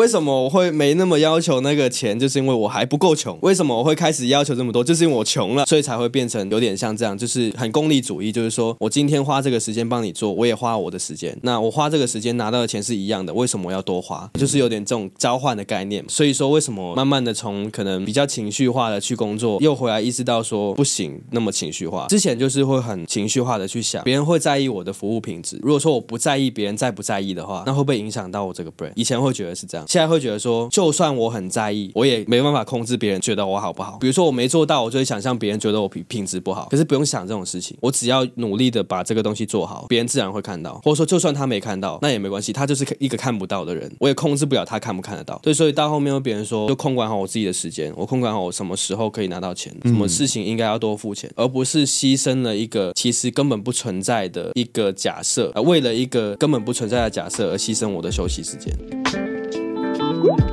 为什么我会没那么要求那个钱？就是因为我还不够穷。为什么我会开始要求这么多？就是因为我穷了，所以才会变成有点像这样，就是很功利主义。就是说我今天花这个时间帮你做，我也花我的时间。那我花这个时间拿到的钱是一样的，为什么我要多花？就是有点这种交换的概念。所以说，为什么慢慢的从可能比较情绪化的去工作，又回来意识到说不行那么情绪化。之前就是会很情绪化的去想，别人会在意我的服务品质。如果说我不在意别人在不在意的话，那会不会影响到我这个 brand？以前会觉得是这样，现在会觉得说，就算我很在意，我也没办法控制别人觉得我好不好。比如说我没做到，我就会想象别人觉得我品品质不好。可是不用想这种事情，我只要努力的把这个东西做好，别人自然会看到。或者说，就算他没看到，那也没关系，他就是一个看不到的人，我也控制不了他看不看得到。对，所以到后面，有别人说，就控管好我自己的时间，我控管好我什么时候可以拿到钱，什么事情应该要多付钱，而不是牺牲了一个其实根本不存在的一个假设，为了一个根本不存在的假设而牺牲我的休息时间。Woo!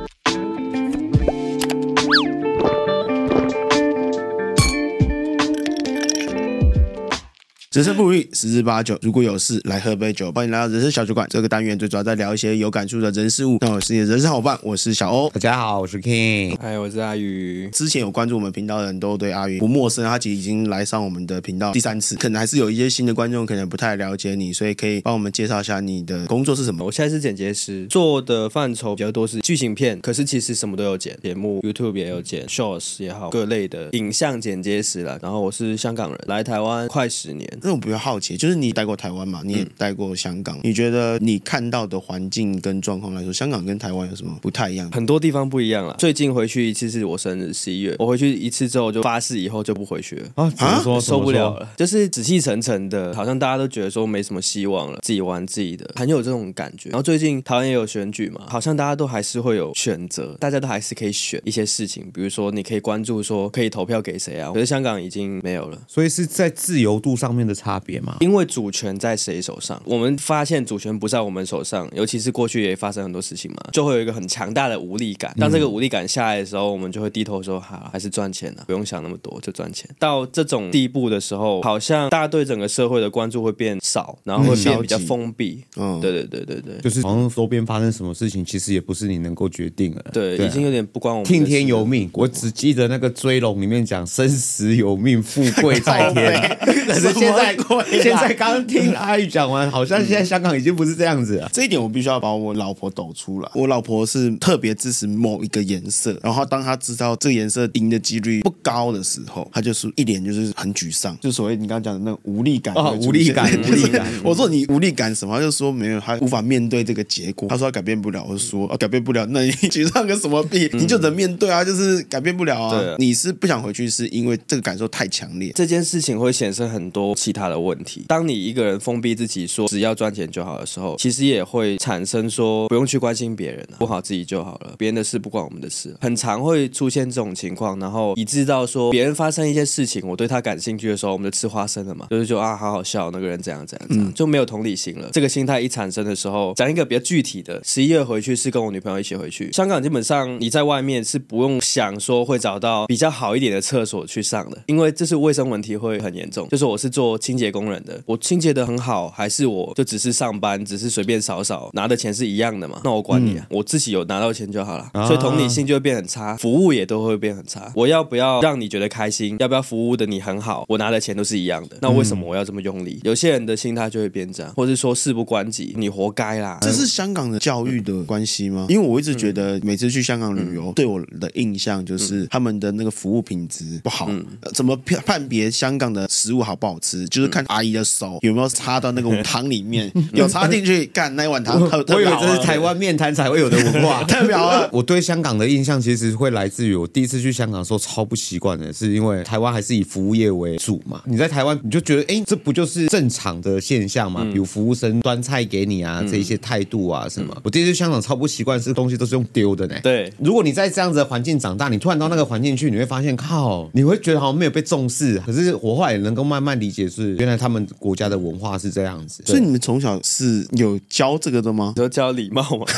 人生不如意，十之八九。如果有事，来喝杯酒。欢迎来到人生小酒馆。这个单元最主要在聊一些有感触的人事物。那我是你的人生好伴，我是小欧。大家好，我是 King。嗨，我是阿宇。之前有关注我们频道的人都对阿宇不陌生，他其实已经来上我们的频道第三次。可能还是有一些新的观众可能不太了解你，所以可以帮我们介绍一下你的工作是什么？我现在是剪接师，做的范畴比较多是剧情片，可是其实什么都有剪，节目 YouTube 也有剪，Shorts 也好，各类的影像剪接师啦。然后我是香港人，来台湾快十年。那我比较好奇，就就是你待过台湾嘛？你也待过香港。嗯、你觉得你看到的环境跟状况来说，香港跟台湾有什么不太一样？很多地方不一样了。最近回去一次是我生日十一月，我回去一次之后就发誓以后就不回去了啊！怎么说？受不了了，就是死气沉沉的，好像大家都觉得说没什么希望了，自己玩自己的，很有这种感觉。然后最近台湾也有选举嘛，好像大家都还是会有选择，大家都还是可以选一些事情，比如说你可以关注说可以投票给谁啊？可是香港已经没有了，所以是在自由度上面的差别吗？因为主权在。谁手上？我们发现主权不在我们手上，尤其是过去也发生很多事情嘛，就会有一个很强大的无力感。当这个无力感下来的时候，我们就会低头说：“好，还是赚钱了，不用想那么多，就赚钱。”到这种地步的时候，好像大家对整个社会的关注会变少，然后会变比较封闭。嗯，对对对对对，就是好像周边发生什么事情，其实也不是你能够决定的。对，对啊、已经有点不关我们。听天由命，我只记得那个追龙里面讲生死有命，富贵在天。可是现在，现在刚听阿宇讲完，好像现在香港已经不是这样子了。这一点我必须要把我老婆抖出来。我老婆是特别支持某一个颜色，然后当她知道这个颜色赢的几率不高的时候，她就是一脸就是很沮丧，就所谓你刚刚讲的那种无力感。哦，无力感，无力感。我说你无力感什么？她就说没有，她无法面对这个结果。她说她改变不了。我就说啊，改变不了，那你沮丧个什么屁？你就得面对啊，就是改变不了啊。对，你是不想回去，是因为这个感受太强烈。这件事情会显示很多其他的问题。当你一个人封闭自己，说只要赚钱就好的时候，其实也会产生说不用去关心别人，顾好自己就好了，别人的事不关我们的事。很常会出现这种情况，然后以致到说别人发生一些事情，我对他感兴趣的时候，我们就吃花生了嘛，就是就啊，好好笑，那个人怎样怎样怎样，就没有同理心了。这个心态一产生的时候，讲一个比较具体的，十一月回去是跟我女朋友一起回去。香港基本上你在外面是不用想说会找到比较好一点的厕所去上的，因为这是卫生问题会很严重。就是我是做清洁工人的，我清洁的很好，还是我就只是上班，只是随便扫扫，拿的钱是一样的嘛？那我管你啊，嗯、我自己有拿到钱就好了。啊、所以同理心就会变很差，服务也都会变很差。我要不要让你觉得开心？要不要服务的你很好？我拿的钱都是一样的，那为什么我要这么用力？嗯、有些人的心态就会变这样，或者说事不关己，你活该啦。这是香港的教育的关系吗？因为我一直觉得每次去香港旅游，嗯、对我的印象就是他们的那个服务品质不好。嗯、怎么判判别香港的食物好不好吃？就是看阿姨的手有没有插到那个汤里面，有插进去干那一碗汤。我以为这是台湾面摊才会有的文化，代表了！我对香港的印象其实会来自于我第一次去香港的时候超不习惯的，是因为台湾还是以服务业为主嘛。你在台湾你就觉得，哎，这不就是正常的现象嘛？比如服务生端菜给你啊，这一些态度啊什么。我第一次去香港超不习惯，是东西都是用丢的呢。对，如果你在这样子的环境长大，你突然到那个环境去，你会发现，靠，你会觉得好像没有被重视。可是我后来也能够慢慢理解，是原来他们国家的文化是这样子。所以你们从小是有教这个的吗？有教礼貌吗？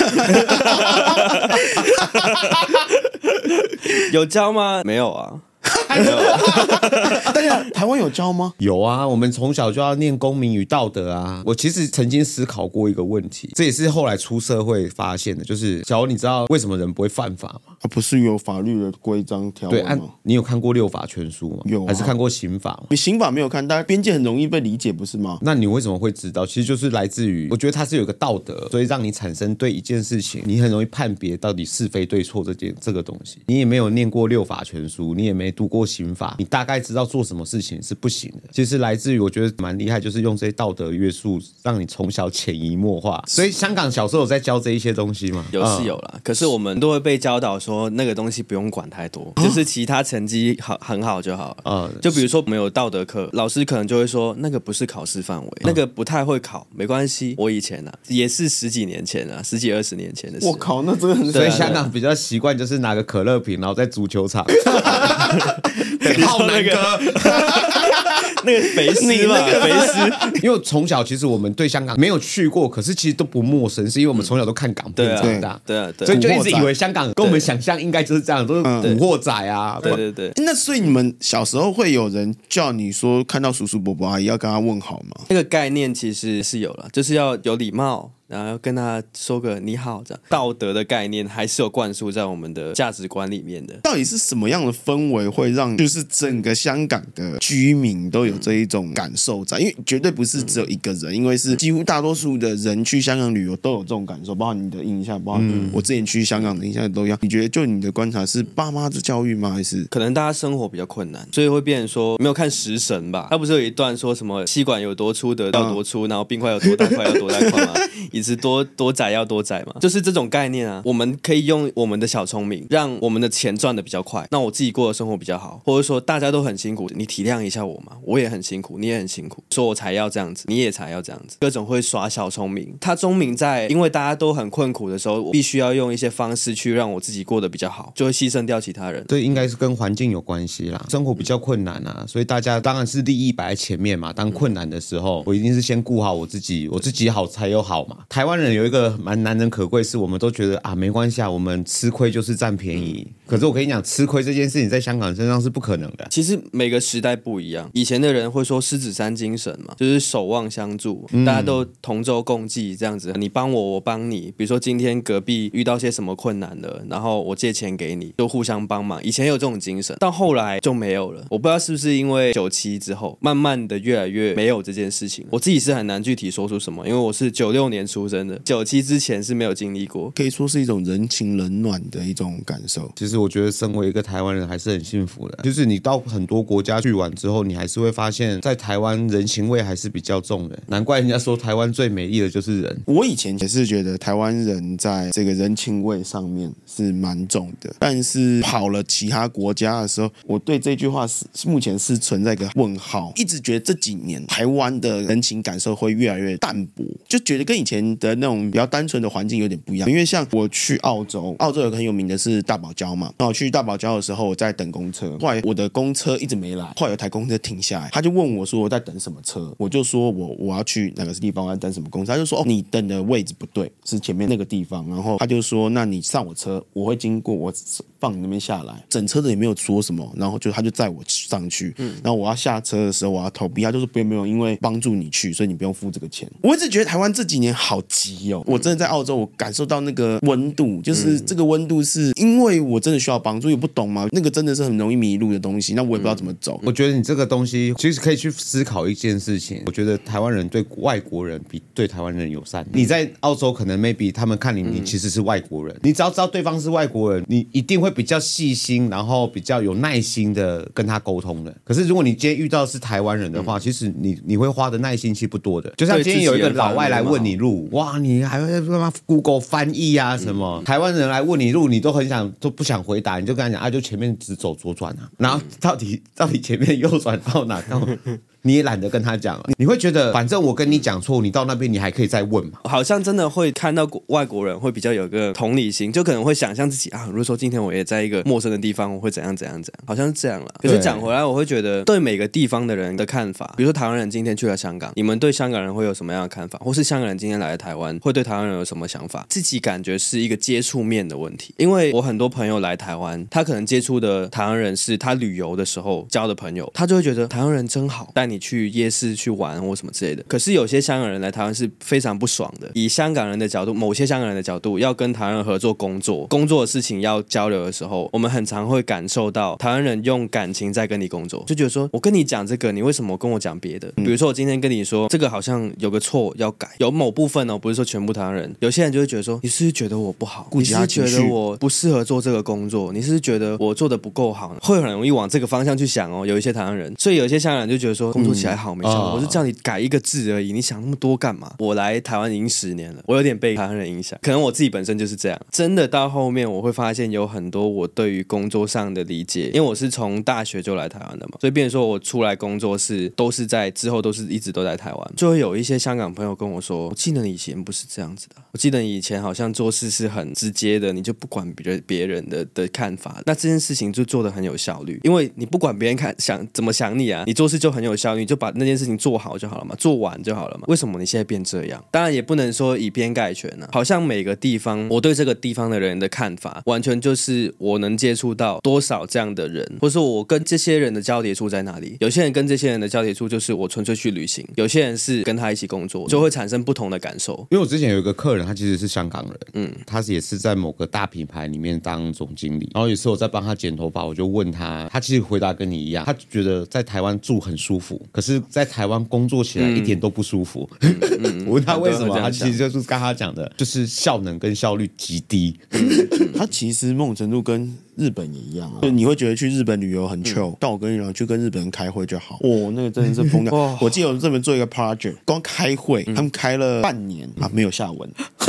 有教吗？没有啊。大家台湾有教吗？有啊，我们从小就要念公民与道德啊。我其实曾经思考过一个问题，这也是后来出社会发现的，就是小欧，你知道为什么人不会犯法吗？啊，不是有法律的规章条文吗？对，你有看过六法全书吗？有、啊，还是看过刑法吗？你刑法没有看，但边界很容易被理解，不是吗？那你为什么会知道？其实就是来自于，我觉得它是有一个道德，所以让你产生对一件事情，你很容易判别到底是非对错这件这个东西。你也没有念过六法全书，你也没读过刑法，你大概知道做什么事情是不行的。其实来自于我觉得蛮厉害，就是用这些道德约束，让你从小潜移默化。所以香港小时候有在教这一些东西吗？有是有啦，可是我们都会被教导说那个东西不用管太多，就是其他成绩好很好就好了。啊，就比如说我们有道德课，老师可能就会说那个不是考试范围，那个不太会考，没关系。我以前呢、啊、也是十几年前啊，十几二十年前的事。我靠，那真的很。所以香港比较习惯就是拿个可乐瓶，然后在足球场。浩南哥，那个肥师嘛，肥师。因为从小其实我们对香港没有去过，可是其实都不陌生，是因为我们从小都看港片长大，对啊，对，所以就一直以为香港跟我们想象应该就是这样，都是古惑仔啊，对对对。那所以你们小时候会有人叫你说看到叔叔伯伯阿姨要跟他问好吗？那个概念其实是有了，就是要有礼貌。然后跟他说个你好，这样道德的概念还是有灌输在我们的价值观里面的。到底是什么样的氛围会让就是整个香港的居民都有这一种感受在？因为绝对不是只有一个人，因为是几乎大多数的人去香港旅游都有这种感受，包括你的印象，包括我之前去香港的印象都一样。你觉得就你的观察是爸妈的教育吗？还是可能大家生活比较困难，所以会变成说没有看食神吧？他不是有一段说什么吸管有多粗得到多粗，然后冰块有多大块要多大块吗？一直多多窄要多窄嘛，就是这种概念啊。我们可以用我们的小聪明，让我们的钱赚得比较快，那我自己过的生活比较好，或者说大家都很辛苦，你体谅一下我嘛，我也很辛苦，你也很辛苦，说我才要这样子，你也才要这样子，各种会耍小聪明。他聪明在，因为大家都很困苦的时候，我必须要用一些方式去让我自己过得比较好，就会牺牲掉其他人。对，应该是跟环境有关系啦。生活比较困难啊，所以大家当然是利益摆在前面嘛。当困难的时候，我一定是先顾好我自己，我自己好才有好嘛。台湾人有一个蛮难能可贵，是我们都觉得啊，没关系啊，我们吃亏就是占便宜。可是我跟你讲，吃亏这件事情在香港身上是不可能的。其实每个时代不一样，以前的人会说狮子山精神嘛，就是守望相助，大家都同舟共济这样子，你帮我，我帮你。比如说今天隔壁遇到些什么困难了，然后我借钱给你，就互相帮忙。以前有这种精神，到后来就没有了。我不知道是不是因为九七之后，慢慢的越来越没有这件事情。我自己是很难具体说出什么，因为我是九六年出生的，九七之前是没有经历过，可以说是一种人情冷暖的一种感受。其实我觉得，身为一个台湾人，还是很幸福的。就是你到很多国家去玩之后，你还是会发现，在台湾人情味还是比较重的。难怪人家说台湾最美丽的就是人。我以前也是觉得台湾人在这个人情味上面是蛮重的，但是跑了其他国家的时候，我对这句话是目前是存在一个问号。一直觉得这几年台湾的人情感受会越来越淡薄，就觉得跟以前的那种比较单纯的环境有点不一样。因为像我去澳洲，澳洲有个很有名的是大堡礁嘛。那我去大堡礁的时候，我在等公车，后来我的公车一直没来，后来有台公车停下来，他就问我说我在等什么车，我就说我我要去哪个地方，我在等什么公车，他就说哦，你等的位置不对，是前面那个地方。然后他就说，那你上我车，我会经过，我放你那边下来。整车的也没有说什么，然后就他就载我上去。嗯，然后我要下车的时候，我要投币，他就说不用不用，因为帮助你去，所以你不用付这个钱。我一直觉得台湾这几年好急哦，我真的在澳洲，我感受到那个温度，就是这个温度是因为我真的需要帮助，也不懂嘛，那个真的是很容易迷路的东西，那我也不知道怎么走。我觉得你这个东西其实可以去思考一件事情，我觉得台湾人对外国人比对台湾人友善。你在澳洲可能 maybe 他们看你，你其实是外国人，你只要知道对方是外国人，你一定会比较细心，然后比较有耐心的跟他沟通的。可是如果你今天遇到是台湾人的话，其实你你会花的耐心其实不多的。就像今天有一个老外来问你路，哇，你还会他妈？Google 翻译啊什么？台湾人来问你路，你都很想都不想回答，你就跟他讲啊，就前面只走左转啊，然后到底 到底前面右转到哪到？你也懒得跟他讲了。你会觉得，反正我跟你讲错，你到那边你还可以再问嘛。好像真的会看到外国人会比较有个同理心，就可能会想象自己啊，如果说今天我也在一个陌生的地方，我会怎样怎样怎样，好像是这样了。可是讲回来，我会觉得对每个地方的人的看法，比如说台湾人今天去了香港，你们对香港人会有什么样的看法？或是香港人今天来了台湾，会对台湾人有什么想法？自己感觉是一个接触面的问题，因为我很多朋友来台湾，他可能接触的台湾人是他旅游的时候交的朋友，他就会觉得台湾人真好，带你去夜市去玩或什么之类的。可是有些香港人来台湾是非常不爽的。以香港人的角度，某些香港人的角度，要跟台湾人合作工作，工作的事情要交流的时候，我们很常会感受到台湾人用感情在跟你工作，就觉得说我跟你讲这个，你为什么跟我讲别的？比如说我今天跟你说这个好像有个错要改，有某部分哦，不是说全部台湾人，有些人就会觉得说你是不是觉得我不好，你是觉得我不适合做这个工作，你是是觉得我做的不够好，会很容易往这个方向去想哦。有一些台湾人，所以有一些香港人就觉得说工作起来好没效果，我是叫你改一个字而已，你想那么多干嘛？我来台湾已经十年了，我有点被台湾人影响，可能我自己本身就是这样。真的到后面我会发现有很多我对于工作上的理解，因为我是从大学就来台湾的嘛，所以变成说我出来工作是都是在之后都是一直都在台湾，就会有一些香港朋友跟我说，我记得你以前不是这样子的，我记得你以前好像做事是很直接的，你就不管别人别人的的看法，那这件事情就做的很有效率，因为你不管别人看想怎么想你啊，你做事就很有效率，你就把那件事情做好就好了嘛，做完就好了嘛。为什么你现在变这样？当然也不能说以偏概全呢、啊，好像每个地方我对这个地方的人的看法，完全就是我能接触到多少这样的人，或者说我跟这些人的交叠处在哪里。有些人跟这些人的交叠处就是我纯粹去旅行，有些人是跟他一起工作，就会产生不同的感受。因为我之前有一个客人，他其实是香港人，嗯，他是也是在某个大品牌里面当总经理，然后有时候我在帮他剪头发，我就问他，他其实回答跟你一样，他觉得在台湾住很舒服，可是在台湾工作起来一点都不舒服。我问他为什么，他其实就是刚刚讲的，就是效能跟效率极低。他其实某种程度跟日本也一样啊，就你会觉得去日本旅游很 chill，但我跟你讲，去跟日本人开会就好。哦，那个真的是疯掉。我记得我们这边做一个 project，光开会他们开了半年啊，没有下文，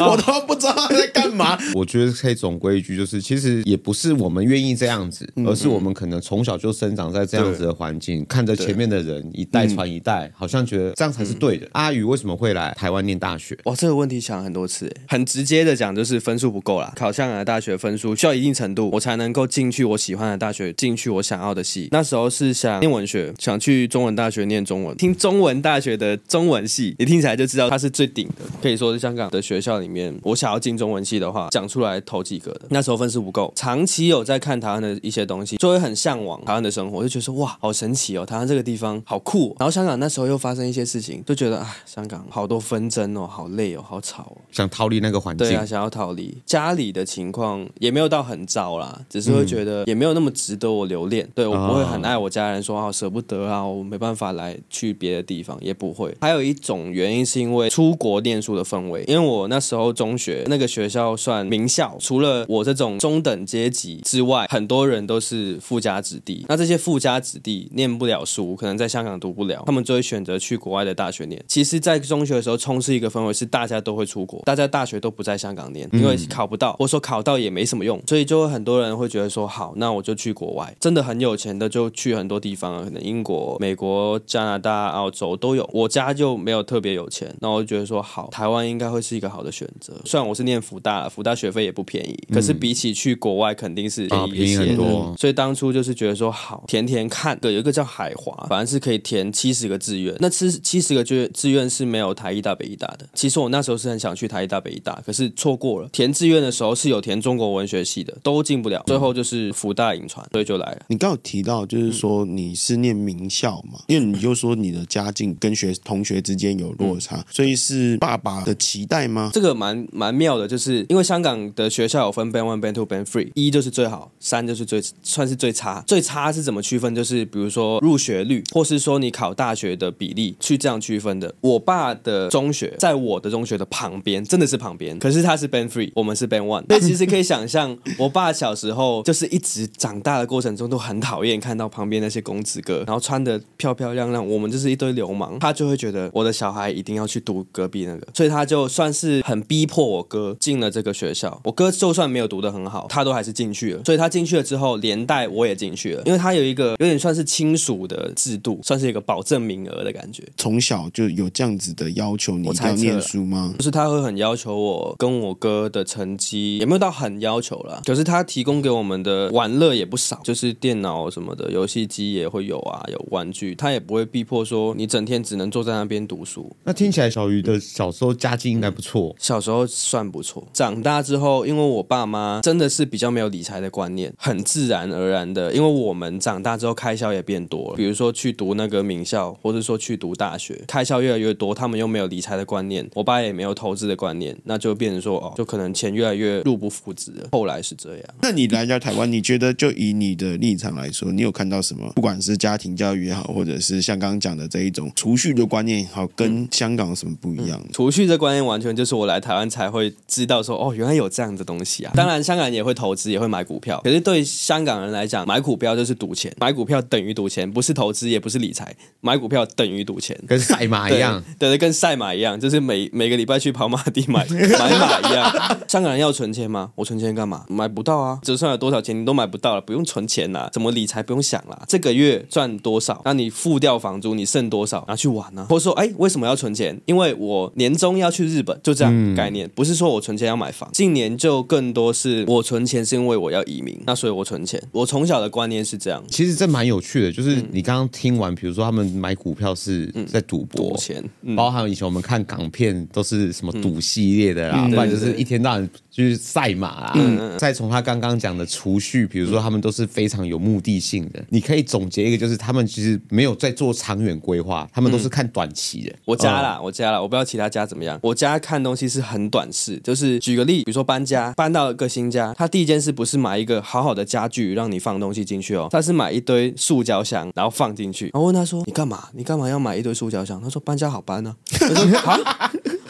我都不知道他在干嘛。我觉得可以总归一句，就是其实也不是我们愿意这样子，而是我们可能从小就生长在这样子的环境，看着前面的人一代传一代，好像觉得这样才是对的。阿宇为什么会来台湾念大学？哇，这个问题想很多次，很直接的讲，就是分数不够啦。考香港的大学分数需要一定程度，我才能够进去我喜欢的大学，进去我想要的系。那时候是想念文学，想去中文大学念中文，听中文大学的中文系，你听起来就知道它是最顶的，可以说是香港的学校里面，我想要进中文系的话，讲出来头几个的。那时候分数不够，长期有在看台湾的一些东西，就会很向往台湾的生活，就觉得说哇，好神奇哦，台湾这个地方好酷哦。然后香港那时候又发生一些事情，就觉得啊，香港好多纷争哦，好累哦，好吵哦，想逃离那个环境。对啊，想要逃离家里的情况也没有到很糟啦，只是会觉得也没有那么值得我留恋。嗯、对，我不会很爱我家人说，说啊舍不得啊，我没办法来去别的地方，也不会。还有一种原因是因为出国念书的氛围，因为我那时候中学那个学校算名校，除了我这种中等阶级之外，很多人都是富家子弟。那这些富家子弟念不了书，可能在香港读不了，他们就会选择去国外的大学念。其实，在中学的时候，充斥一个氛围是大家都会出国，大家大学都不在香港念，因为考不到，或者说考到也没什么用，所以就会很多人会觉得说，好，那我就去国外。真的很有钱的就去很多地方，可能英国、美国、加拿大、澳洲都有。我家就没有特别有钱，那我就觉得说，好，台湾应该会是一个好的选择。虽然我是念福大，福大学费也不便宜，可是比起去国外肯定是便宜一些。很多。所以当初就是觉得说，好，填填看。对，有一个叫海华，反正是可以填七十个志愿。那七七十个志志愿是没有台艺大、北艺大的。其实我那时候是很想去台艺大、北艺大，可是错过了。填志愿的时候是有填中国文学系的，都进不了。最后就是福大影传，所以就来了。你刚有提到，就是说你是念名校嘛？因为你就说你的家境跟学同学之间有落差，所以是爸爸的期待吗？这个蛮蛮妙的，就是因为香港的学校有分 Band One、Band Two、Band Three，一就是最好，三就是最算是最差。最差是怎么区分？就是比如说入学率，或是说你考大学的比例，去这样区分的。我爸的中学在我的中学的旁边，真的是旁边，可是他是 Band Three，我们是 Band One。所以其实可以想象，我爸小时候就是一直长大的过程中都很讨厌看到旁边那些公子哥，然后穿的漂漂亮亮，我们就是一堆流氓，他就会觉得我的小孩一定要去读隔壁那个，所以他他就算是很逼迫我哥进了这个学校。我哥就算没有读得很好，他都还是进去了。所以他进去了之后，连带我也进去了，因为他有一个有点算是亲属的制度，算是一个保证名额的感觉。从小就有这样子的要求，你一定要念书吗？就是他会很要求我跟我哥的成绩，也没有到很要求啦。可是他提供给我们的玩乐也不少，就是电脑什么的，游戏机也会有啊，有玩具，他也不会逼迫说你整天只能坐在那边读书。那听起来小鱼的小时候家境应该不错，小时候算不错。长大之后，因为我爸妈真的是比较没有理财的观念，很自然而然的，因为我们长大之后开销也变多了，比如说去读那个名校，或者说去读大学，开销越来越多，他们又没有理财的观念，我爸也没有投资的观念，那就变成说哦，就可能钱越来越入不敷支了。后来是这样。那你来到台湾，你觉得就以你的立场来说，你有看到什么？不管是家庭教育也好，或者是像刚刚讲的这一种储蓄的观念也好，跟香港有什么不一样？嗯、储蓄这观念完全就是我来台湾才会知道说，哦，原来有这样的东西啊。当然，香港人也会投资，也会买股票，可是对香港人来讲，买股票就是赌钱，买股票等于赌钱，不是投资，也不是理财，买股票等于赌钱，跟赛马一样，对，对，跟赛马一样，就是每每个礼拜去跑马地买 买马一样。香港人要存钱吗？我存钱干嘛？买不到啊，折算了多少钱，你都买不到了，不用存钱啦，怎么理财不用想啦，这个月赚多少，那你付掉房租，你剩多少拿去玩呢？或者说，哎，为什么要存钱？因为我年终要去日本，就这样概念，不是说我存钱要买房。近年就更多是我存钱是因为我要移民，那所以我存钱。我从小的观念是这样。其实这蛮有趣的，就是你刚刚听完，比如说他们买股票是在赌博，赌钱，包含以前我们看港片都是什么赌系列的啦，不然就是一天到晚就是赛马啦。嗯，再从他刚刚讲的储蓄，比如说他们都是非常有目的性的。你可以总结一个，就是他们其实没有在做长远规划，他们都是看短期的。我家啦，我家啦，我不知道其他家怎么样。我家看东西是很短视，就是举个例，比如说搬家，搬到一个新家，他第一件事不是买一个好好的家具让你放东西进去哦，他是买一堆塑胶箱，然后放进去。然后问他说：“你干嘛？你干嘛要买一堆塑胶箱？”他说：“搬家好搬呢。”我说：“好。”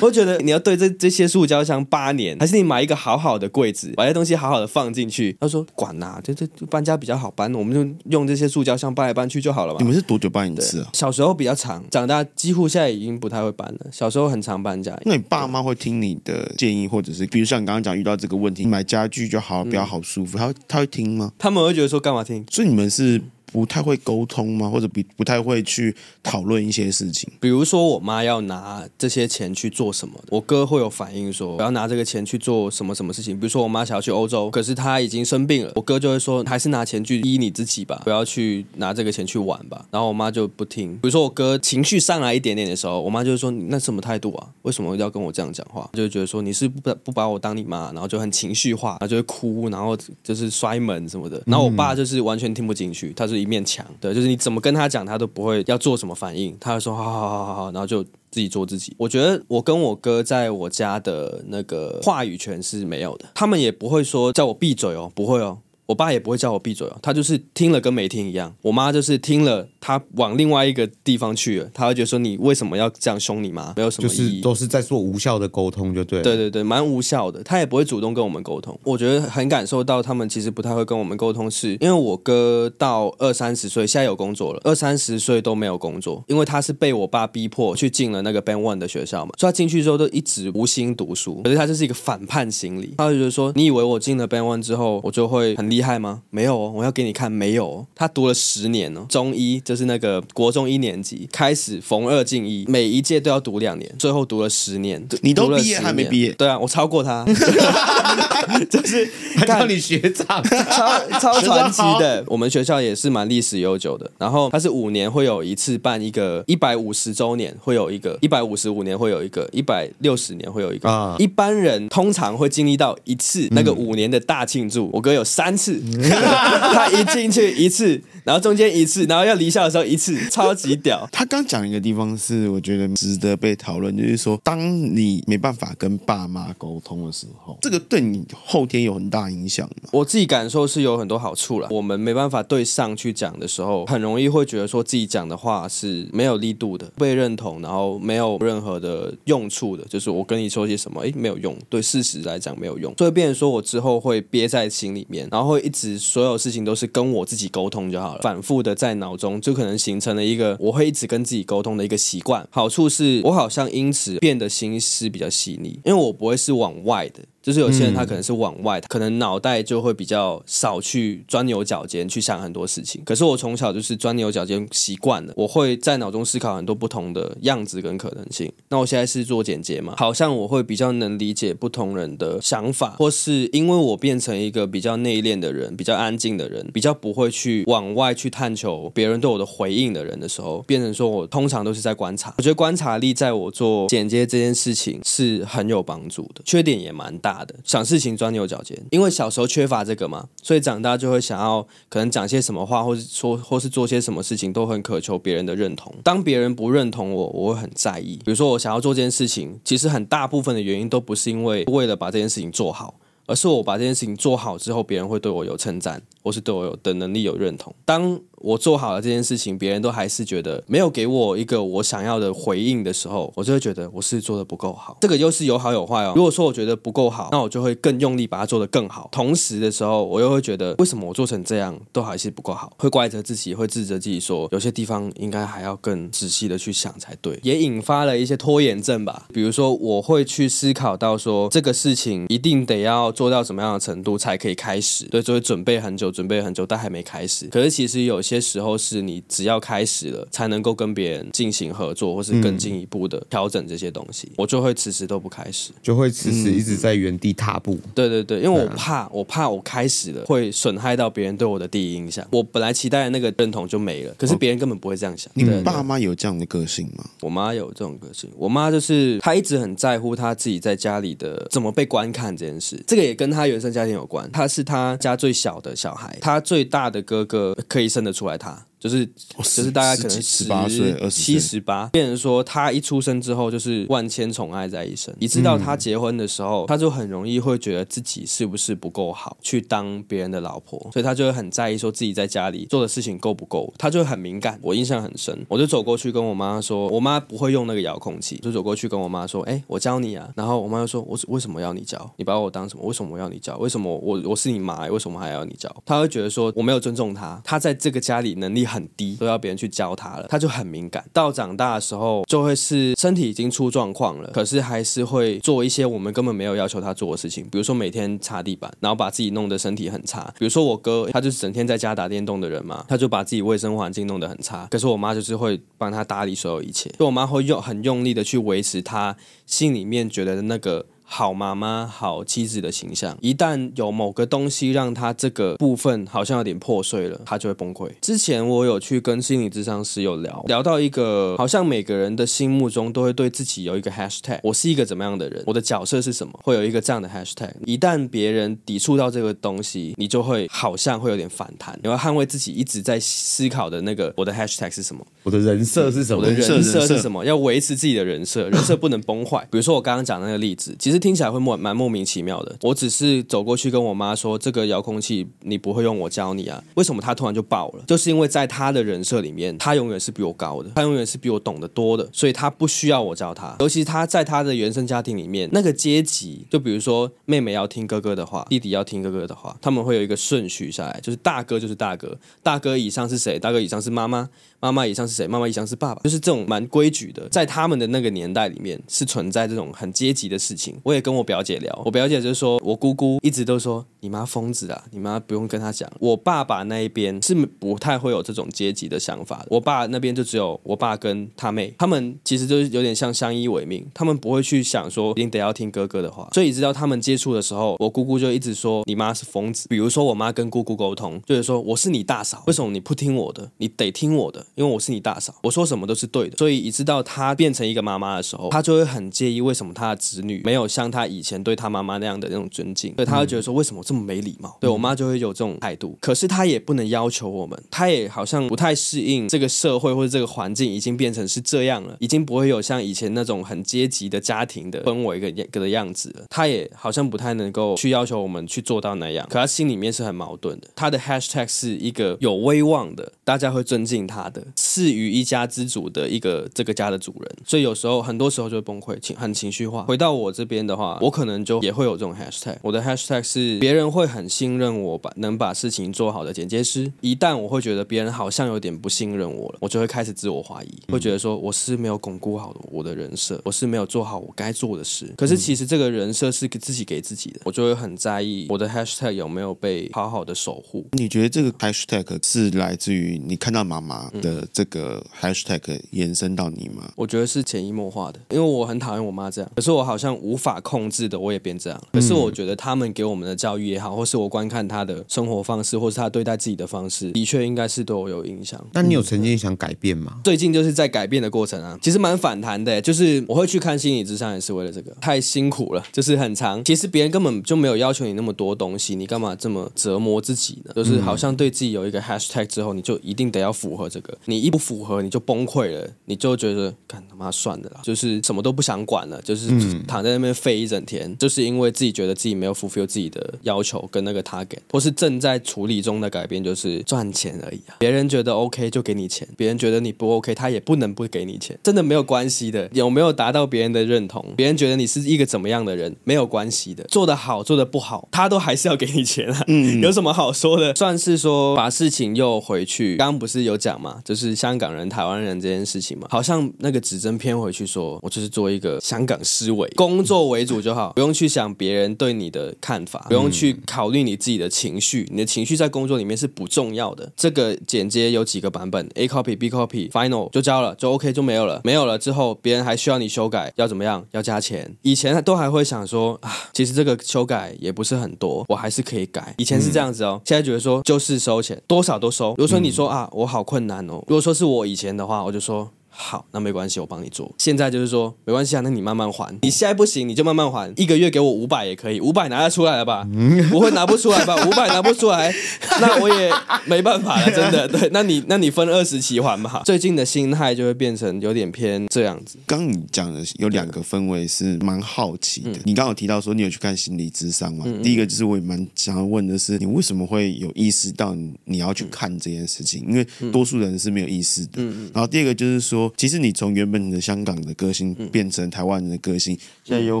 我觉得你要对这这些塑胶箱八年，还是你买一个好好的柜子，把这东西好好的放进去？他说：“管呐、啊，这这搬家比较好搬，我们就用这些塑胶箱搬来搬去就好了嘛。”你们是多久搬一次啊？小时候比较长，长大几乎现在已经不太会搬了。小时候很常搬家。那你爸妈会听你的建议，或者是比如像你刚刚讲遇到这个问题，买家具就好，比较好舒服，他会他会听吗？他们会觉得说干嘛听？所以你们是。不太会沟通吗？或者不不太会去讨论一些事情？比如说，我妈要拿这些钱去做什么，我哥会有反应说，我要拿这个钱去做什么什么事情。比如说，我妈想要去欧洲，可是她已经生病了，我哥就会说，还是拿钱去医你自己吧，不要去拿这个钱去玩吧。然后我妈就不听。比如说，我哥情绪上来一点点的时候，我妈就会说，你那什么态度啊？为什么要跟我这样讲话？就觉得说你是不不把我当你妈，然后就很情绪化，然后就会哭，然后就是摔门什么的。然后我爸就是完全听不进去，他是一面墙，对，就是。你怎么跟他讲，他都不会要做什么反应，他会说好好好好好，然后就自己做自己。我觉得我跟我哥在我家的那个话语权是没有的，他们也不会说叫我闭嘴哦，不会哦。我爸也不会叫我闭嘴哦，他就是听了跟没听一样。我妈就是听了，她往另外一个地方去了，她会觉得说，你为什么要这样凶你妈？没有什么意义，就是都是在做无效的沟通，就对。对对对，蛮无效的。他也不会主动跟我们沟通。我觉得很感受到他们其实不太会跟我们沟通是，是因为我哥到二三十岁，现在有工作了，二三十岁都没有工作，因为他是被我爸逼迫去进了那个 Band One 的学校嘛，所以他进去之后都一直无心读书，可是他就是一个反叛心理，他就觉得说，你以为我进了 Band One 之后，我就会很厉害吗？没有哦，我要给你看，没有哦。他读了十年哦，中医就是那个国中一年级开始逢二进一，每一届都要读两年，最后读了十年。你都毕业还没毕业？对啊，我超过他，就是叫你学长，超超传奇的。我们学校也是蛮历史悠久的，然后他是五年会有一次办一个一百五十周年，会有一个一百五十五年会有一个一百六十年会有一个啊。一般人通常会经历到一次那个五年的大庆祝，我哥有三次。他一进去一次，然后中间一次，然后要离校的时候一次，超级屌。他刚讲一个地方是我觉得值得被讨论，就是说，当你没办法跟爸妈沟通的时候，这个对你后天有很大影响吗？我自己感受是有很多好处了。我们没办法对上去讲的时候，很容易会觉得说自己讲的话是没有力度的，被认同，然后没有任何的用处的。就是我跟你说些什么，诶，没有用，对事实来讲没有用，所以变成说我之后会憋在心里面，然后会一直所有事情都是跟我自己沟通就好反复的在脑中就可能形成了一个我会一直跟自己沟通的一个习惯。好处是我好像因此变得心思比较细腻，因为我不会是往外的。就是有些人他可能是往外，可能脑袋就会比较少去钻牛角尖去想很多事情。可是我从小就是钻牛角尖习惯了，我会在脑中思考很多不同的样子跟可能性。那我现在是做剪接嘛，好像我会比较能理解不同人的想法，或是因为我变成一个比较内敛的人，比较安静的人，比较不会去往外去探求别人对我的回应的人的时候，变成说我通常都是在观察。我觉得观察力在我做剪接这件事情是很有帮助的，缺点也蛮大想事情钻牛角尖，因为小时候缺乏这个嘛，所以长大就会想要可能讲些什么话，或是说，或是做些什么事情，都很渴求别人的认同。当别人不认同我，我会很在意。比如说，我想要做这件事情，其实很大部分的原因都不是因为为了把这件事情做好，而是我把这件事情做好之后，别人会对我有称赞，或是对我有的能力有认同。当我做好了这件事情，别人都还是觉得没有给我一个我想要的回应的时候，我就会觉得我是做的不够好。这个又是有好有坏哦。如果说我觉得不够好，那我就会更用力把它做得更好。同时的时候，我又会觉得为什么我做成这样都还是不够好，会怪责自己，会自责自己说有些地方应该还要更仔细的去想才对，也引发了一些拖延症吧。比如说，我会去思考到说这个事情一定得要做到什么样的程度才可以开始，对，就会准备很久，准备很久，但还没开始。可是其实有些时候是你。只要开始了，才能够跟别人进行合作，或是更进一步的调整这些东西。嗯、我就会迟迟都不开始，就会迟迟一直在原地踏步。对对对，因为我怕，我怕我开始了会损害到别人对我的第一印象。我本来期待的那个认同就没了，可是别人根本不会这样想。你爸妈有这样的个性吗？我妈有这种个性，我妈就是她一直很在乎她自己在家里的怎么被观看这件事。这个也跟她原生家庭有关。她是她家最小的小孩，她最大的哥哥可以生得出来他。就是就是大概可能十八岁、七十八，变成说他一出生之后就是万千宠爱在一身。一直到他结婚的时候，他就很容易会觉得自己是不是不够好去当别人的老婆，所以他就会很在意说自己在家里做的事情够不够，他就会很敏感。我印象很深，我就走过去跟我妈说，我妈不会用那个遥控器，就走过去跟我妈说，哎，我教你啊。然后我妈就说，我为什么要你教？你把我当什么？为什么我要你教？为什么我我是你妈？为什么还要你教？他会觉得说我没有尊重他，他在这个家里能力很。很低，都要别人去教他了，他就很敏感。到长大的时候，就会是身体已经出状况了，可是还是会做一些我们根本没有要求他做的事情，比如说每天擦地板，然后把自己弄得身体很差。比如说我哥，他就是整天在家打电动的人嘛，他就把自己卫生环境弄得很差。可是我妈就是会帮他打理所有一切，就我妈会用很用力的去维持他心里面觉得的那个。好妈妈、好妻子的形象，一旦有某个东西让他这个部分好像有点破碎了，他就会崩溃。之前我有去跟心理智商师有聊，聊到一个好像每个人的心目中都会对自己有一个 hashtag，我是一个怎么样的人，我的角色是什么，会有一个这样的 hashtag。一旦别人抵触到这个东西，你就会好像会有点反弹，你会捍卫自己一直在思考的那个我的 hashtag 是什么，我的人设是什么，我的人设是什么，要维持自己的人设，人设不能崩坏。比如说我刚刚讲那个例子，其实。其实听起来会莫蛮莫名其妙的。我只是走过去跟我妈说：“这个遥控器你不会用，我教你啊。”为什么她突然就爆了？就是因为在她的人设里面，她永远是比我高的，她永远是比我懂得多的，所以她不需要我教她。尤其是她在她的原生家庭里面，那个阶级，就比如说妹妹要听哥哥的话，弟弟要听哥哥的话，他们会有一个顺序下来，就是大哥就是大哥，大哥以上是谁？大哥以上是妈妈。妈妈以上是谁？妈妈以上是爸爸，就是这种蛮规矩的，在他们的那个年代里面是存在这种很阶级的事情。我也跟我表姐聊，我表姐就说我姑姑一直都说你妈疯子啊，你妈不用跟她讲。我爸爸那一边是不太会有这种阶级的想法的，我爸那边就只有我爸跟他妹，他们其实就是有点像相依为命，他们不会去想说一定得要听哥哥的话。所以直到他们接触的时候，我姑姑就一直说你妈是疯子。比如说我妈跟姑姑沟通，就是说我是你大嫂，为什么你不听我的？你得听我的。因为我是你大嫂，我说什么都是对的，所以一直到她变成一个妈妈的时候，她就会很介意为什么她的子女没有像她以前对她妈妈那样的那种尊敬，所以她会觉得说为什么这么没礼貌？对我妈就会有这种态度，可是她也不能要求我们，她也好像不太适应这个社会或者这个环境已经变成是这样了，已经不会有像以前那种很阶级的家庭的氛围一个的样子了，她也好像不太能够去要求我们去做到那样，可她心里面是很矛盾的。她的 hashtag 是一个有威望的，大家会尊敬她的。至于一家之主的一个这个家的主人，所以有时候很多时候就会崩溃，情很情绪化。回到我这边边的话，我可能就也会有这种 hashtag。我的 hashtag 是别人会很信任我把能把事情做好的剪接师。一旦我会觉得别人好像有点不信任我了，我就会开始自我怀疑，会觉得说我是没有巩固好我的人设，我是没有做好我该做的事。可是其实这个人设是自己给自己的，我就会很在意我的 hashtag 有没有被好好的守护。你觉得这个 hashtag 是来自于你看到妈妈的这个 hashtag 延伸到你吗？我觉得是潜移默化的，因为我很讨厌我妈这样，可是我好像无法控制的，我也变这样。可是我觉得他们给我们的教育也好，或是我观看他的生活方式，或是他对待自己的方式，的确应该是对我有影响。那你有曾经想改变吗？最近就是在改变的过程啊，其实蛮反弹的，就是我会去看心理咨商也是为了这个，太辛苦了，就是很长。其实别人根本就没有要求你那么多东西，你干嘛这么折磨自己呢？就是好像对自己有一个 hashtag 之后，你就一定得要符合这个，你一不符合你就崩溃了，你就觉得干他妈算了啦，就是什么都不想管了，就是躺在那边废一整天，就是因为自己觉得自己没有 fulfill 自己的要求跟那个 target，或是正在处理中的改变，就是赚钱而已啊。别人觉得 OK 就给你钱，别人觉得你不 OK，他也不能不给你钱，真的没有关系的。有没有达到别人的认同，别人觉得你是一个怎么样的人，没有关系的。做得好，做得不好，他都还是要给你钱啊。嗯，有什么好说的？算是说把事情又回去。刚刚不是有讲嘛，就是香港人、台湾人这件事情嘛，好像那个指针偏回去说，我就是做一个香港思维，工作为主就好，不用去想别人对你的看法，不用去考虑你自己的情绪，你的情绪在工作里面是不重要的。这个剪接有几个版本，A copy、B copy、Final 就交了，就 OK 就没有了，没有了之后，别人还需要你修改，要怎么样？要加钱。以前都还会想说啊，其实这个修改也不是很多，我还是可以改。以前是这样子哦，现在觉得说就是收钱，多少都收。比如果说你说啊，我好困难哦，如果说是我以前的话，我就说。好，那没关系，我帮你做。现在就是说，没关系啊，那你慢慢还。你现在不行，你就慢慢还。一个月给我五百也可以，五百拿得出来了吧？嗯不会拿不出来吧？五百拿不出来，那我也没办法了，真的。对，那你那你分二十期还吧。最近的心态就会变成有点偏这样子。刚你讲的有两个氛围是蛮好奇的。嗯、你刚刚有提到说你有去看心理智商嘛？第一个就是我也蛮想要问的是，你为什么会有意识到你要去看这件事情？因为多数人是没有意识的。嗯嗯。然后第二个就是说。其实你从原本的香港的歌星变成台湾人的歌星，现在又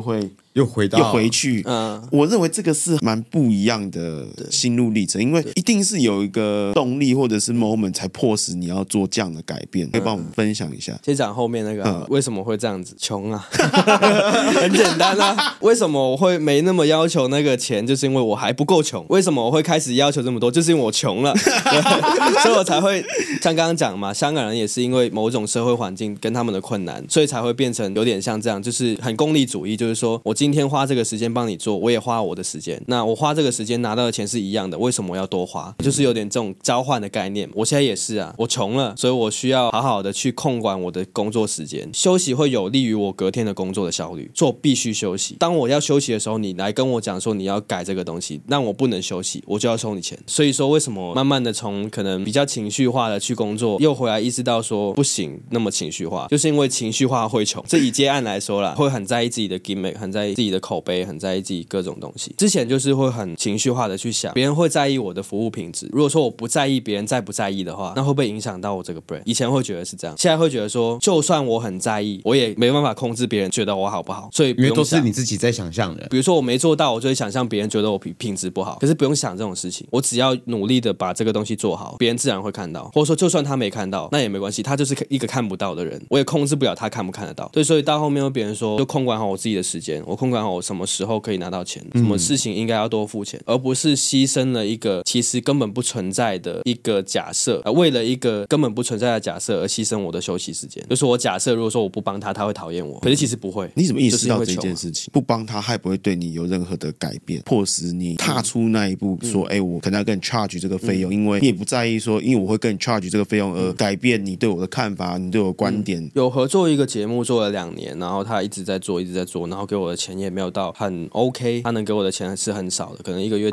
会。又回到又回去，嗯，我认为这个是蛮不一样的心路历程，因为一定是有一个动力或者是 moment 才迫使你要做这样的改变，可以帮我们分享一下。先讲后面那个，为什么会这样子？穷啊，很简单啊。为什么我会没那么要求那个钱？就是因为我还不够穷。为什么我会开始要求这么多？就是因为我穷了，所以我才会像刚刚讲嘛。香港人也是因为某种社会环境跟他们的困难，所以才会变成有点像这样，就是很功利主义，就是说我今天花这个时间帮你做，我也花我的时间。那我花这个时间拿到的钱是一样的，为什么要多花？就是有点这种交换的概念。我现在也是啊，我穷了，所以我需要好好的去控管我的工作时间。休息会有利于我隔天的工作的效率。做必须休息。当我要休息的时候，你来跟我讲说你要改这个东西，那我不能休息，我就要收你钱。所以说，为什么慢慢的从可能比较情绪化的去工作，又回来意识到说不行那么情绪化，就是因为情绪化会穷。这以接案来说啦，会很在意自己的 gimmick，很在意自己的口。碑很在意自己各种东西，之前就是会很情绪化的去想，别人会在意我的服务品质。如果说我不在意，别人在不在意的话，那会不会影响到我这个 brand？以前会觉得是这样，现在会觉得说，就算我很在意，我也没办法控制别人觉得我好不好。所以因为都是你自己在想象的。比如说我没做到，我就会想象别人觉得我品品质不好。可是不用想这种事情，我只要努力的把这个东西做好，别人自然会看到。或者说，就算他没看到，那也没关系，他就是一个看不到的人，我也控制不了他看不看得到。对，所以到后面，有别人说，就控管好我自己的时间，我控管好我什么时候可以拿。到钱，什么事情应该要多付钱，而不是牺牲了一个其实根本不存在的一个假设，而为了一个根本不存在的假设而牺牲我的休息时间。就是我假设，如果说我不帮他，他会讨厌我，可是其实不会。你怎么意识到这件事情？不帮他，他也不会对你有任何的改变，迫使你踏出那一步，说：“哎，我可能要跟你 charge 这个费用，因为你也不在意说，因为我会跟你 charge 这个费用而改变你对我的看法，你对我的观点。”有合作一个节目做了两年，然后他一直在做，一直在做，然后给我的钱也没有到很 OK。OK，他能给我的钱是很少的，可能一个月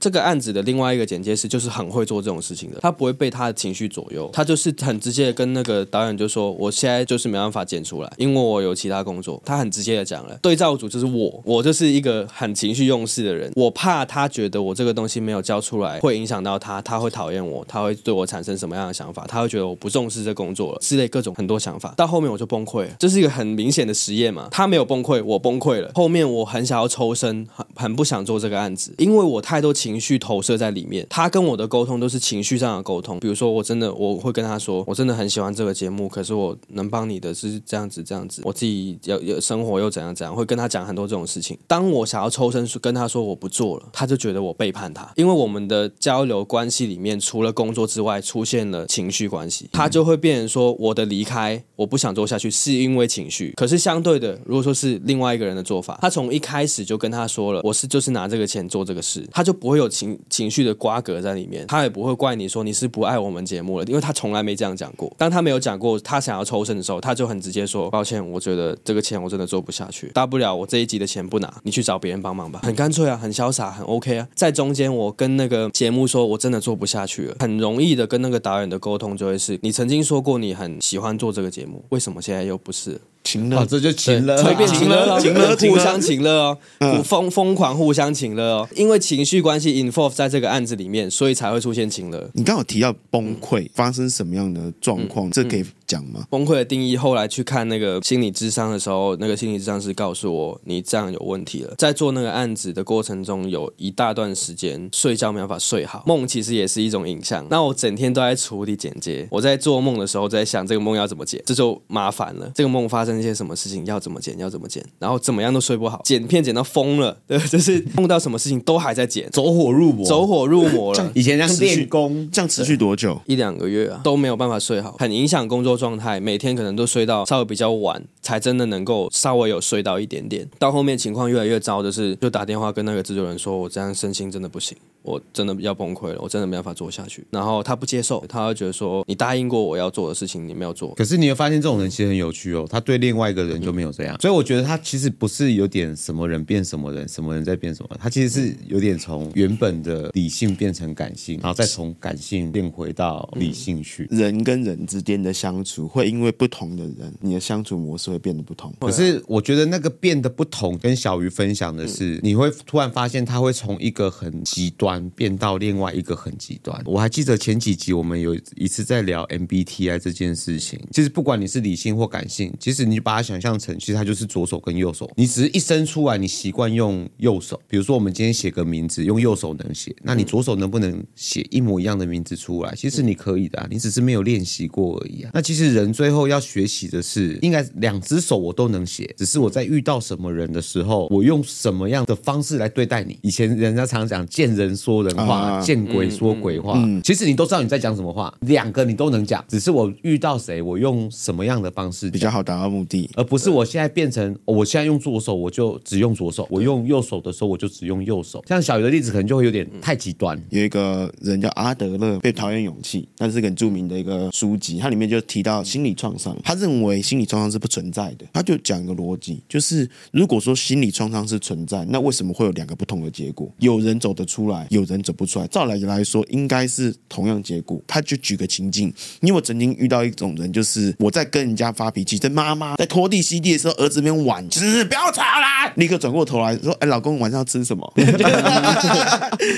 这个案子的另外一个剪接师就是很会做这种事情的，他不会被他的情绪左右，他就是很直接的跟那个导演就说，我现在就是没办法剪出来，因为我有其他工作。他很直接的讲了，对照组就是我，我就是一个很情绪用事的人，我怕他觉得我这个东西没有交出来，会影响到他，他会讨厌我，他会对我产生什么样的想法？他会觉得我不重视这工作了之类各种很多想法。到后面我就崩溃了，这是一个很明显的实验嘛。他没有崩溃，我崩溃了。后面我很想要抽身，很很不想做这个案子，因为我太多情情绪投射在里面。他跟我的沟通都是情绪上的沟通，比如说我真的我会跟他说，我真的很喜欢这个节目，可是我能帮你的是这样子这样子，我自己要有生活又怎样怎样，会跟他讲很多这种事情。当我想要抽身跟他说我不做了，他就觉得我背叛他，因为我们的交流关系里面除了工作之外出现了情绪关系，他就会变成说我的离开我不想做下去是因为情绪，可是相对的，如果说是另外一个人的做法，他从一开始就跟他说了，我是就是拿这个钱做这个事，他就不会有情情绪的瓜葛在里面，他也不会怪你说你是不爱我们节目了，因为他从来没这样讲过。当他没有讲过他想要抽身的时候，他就很直接说抱歉，我觉得这个钱我真的做不下去，大不了我这一集的钱不拿，你去找别人帮忙吧，很干脆啊，很潇洒，很 OK 啊。在中间我跟那个节目说我真的做不下去了，很容易的跟那个导演的沟通就会是你曾经说过你很喜欢做这个节目，为什么现在又不是？情这就情了，随便情了，情了，互相情了哦，疯疯狂互相情了哦，因为情绪关系 involve 在这个案子里面，所以才会出现情了。你刚好提到崩溃，发生什么样的状况？这可以讲吗？崩溃的定义，后来去看那个心理智商的时候，那个心理智商师告诉我，你这样有问题了。在做那个案子的过程中，有一大段时间睡觉没办法睡好，梦其实也是一种影像。那我整天都在处理剪接，我在做梦的时候在想这个梦要怎么剪，这就麻烦了。这个梦发生一些什么事情要。怎么剪？要怎么剪？然后怎么样都睡不好，剪片剪到疯了，对，就是梦到什么事情都还在剪，走火入魔，走火入魔了。以前这样练功，这样持续多久？一两个月啊，都没有办法睡好，很影响工作状态。每天可能都睡到稍微比较晚，才真的能够稍微有睡到一点点。到后面情况越来越糟，的是就打电话跟那个制作人说，我这样身心真的不行。我真的要崩溃了，我真的没办法做下去。然后他不接受，他会觉得说，你答应过我要做的事情，你没有做。可是你会发现这种人其实很有趣哦，他对另外一个人就没有这样。所以我觉得他其实不是有点什么人变什么人，什么人在变什么，他其实是有点从原本的理性变成感性，然后再从感性变回到理性去。人跟人之间的相处会因为不同的人，你的相处模式会变得不同。可是我觉得那个变得不同，跟小鱼分享的是，你会突然发现他会从一个很极端变到另。外一个很极端，我还记得前几集我们有一次在聊 MBTI 这件事情。其实不管你是理性或感性，其实你把它想象成，其实它就是左手跟右手。你只是一生出来，你习惯用右手。比如说我们今天写个名字，用右手能写，那你左手能不能写一模一样的名字出来？其实你可以的啊，你只是没有练习过而已啊。那其实人最后要学习的是，应该两只手我都能写，只是我在遇到什么人的时候，我用什么样的方式来对待你。以前人家常讲见人说人话。见鬼说鬼话，嗯嗯、其实你都知道你在讲什么话，两个你都能讲，只是我遇到谁，我用什么样的方式比较好达到目的，而不是我现在变成我现在用左手，我就只用左手；我用右手的时候，我就只用右手。像小鱼的例子，可能就会有点太极端。有一个人叫阿德勒，被讨厌勇气，那是很著名的一个书籍，它里面就提到心理创伤，他认为心理创伤是不存在的，他就讲一个逻辑，就是如果说心理创伤是存在，那为什么会有两个不同的结果？有人走得出来，有人走不出来。照来来说，应该是同样结果。他就举个情境，因为我曾经遇到一种人，就是我在跟人家发脾气，在妈妈在拖地、吸地的时候，儿子那边玩，就是不要吵啦，立刻转过头来说：“哎，老公，晚上要吃什么？”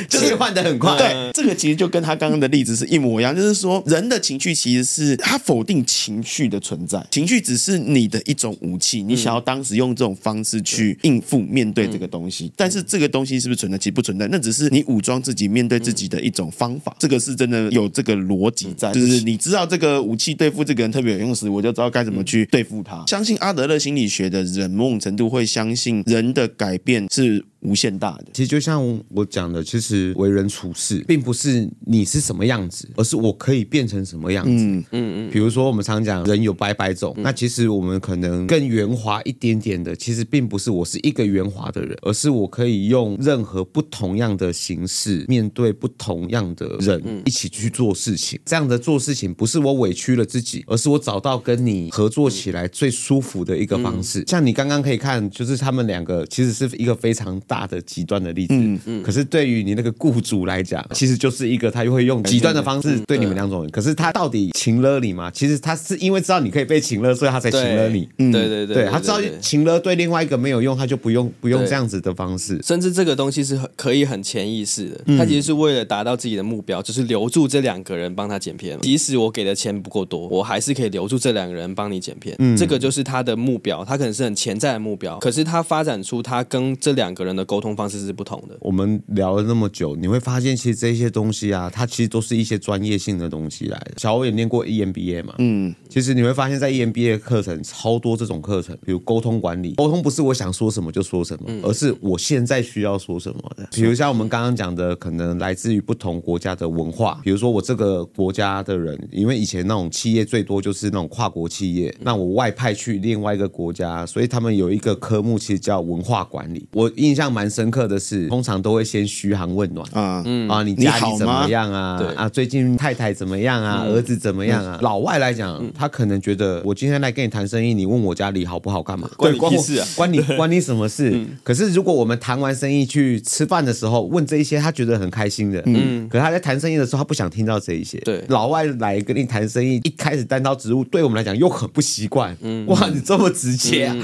切 换的很快。对，这个其实就跟他刚刚的例子是一模一样，就是说，人的情绪其实是他否定情绪的存在，情绪只是你的一种武器，你想要当时用这种方式去应付面对这个东西，但是这个东西是不是存在？其实不存在，那只是你武装自己面对自己的一种方法，这个是真的有这个逻辑在，就是你知道这个武器对付这个人特别有用时，我就知道该怎么去对付他。相信阿德勒心理学的人，某种程度会相信人的改变是无限大的。其实就像我讲的，其实为人处事，并不是你是什么样子，而是我可以变成什么样子。嗯嗯嗯。比如说我们常讲人有百百种，那其实我们可能更圆滑一点点的，其实并不是我是一个圆滑的人，而是我可以用任何不同样的形式面对不同样的人一起去做事情。这样的做事情不是我委屈了自己，而是我找到跟你合作起来最舒服的一个方式。像你刚刚可以看，就是他们两个其实是一个非常。大的极端的例子。嗯嗯。可是对于你那个雇主来讲，其实就是一个他又会用极端的方式对你们两种人。可是他到底情了你吗？其实他是因为知道你可以被情了，所以他才情了你。对对对，对他知道情了对另外一个没有用，他就不用不用这样子的方式。甚至这个东西是很可以很潜意识的，他其实是为了达到自己的目标，就是留住这两个人帮他剪片。即使我给的钱不够多，我还是可以留住这两个人帮你剪片。嗯这个就是他的目标，他可能是很潜在的目标。可是他发展出他跟这两个人的沟通方式是不同的。我们聊了那么久，你会发现其实这些东西啊，它其实都是一些专业性的东西来的。小欧也念过 EMBA 嘛，嗯，其实你会发现在 EMBA 课程超多这种课程，比如沟通管理，沟通不是我想说什么就说什么，而是我现在需要说什么的。比如像我们刚刚讲的，可能来自于不同国家的文化，比如说我这个国家的人，因为以前那种企业最多就是那种跨国企业，那我外派去另外一个国家，所以他们有一个科目其实叫文化管理。我印象蛮深刻的是，通常都会先嘘寒问暖啊，嗯啊，你家里怎么样啊？对啊，最近太太怎么样啊？儿子怎么样啊？老外来讲，他可能觉得我今天来跟你谈生意，你问我家里好不好干嘛？关你屁事啊！关你 关你什么事？可是如果我们谈完生意去吃饭的时候问这一些，他觉得很开心的。嗯，可是他在谈生意的时候，他不想听到这一些。对，老外来跟你谈生意，一开始单刀直入，对我们来讲又很不习惯。嗯，哇，你这么直接啊？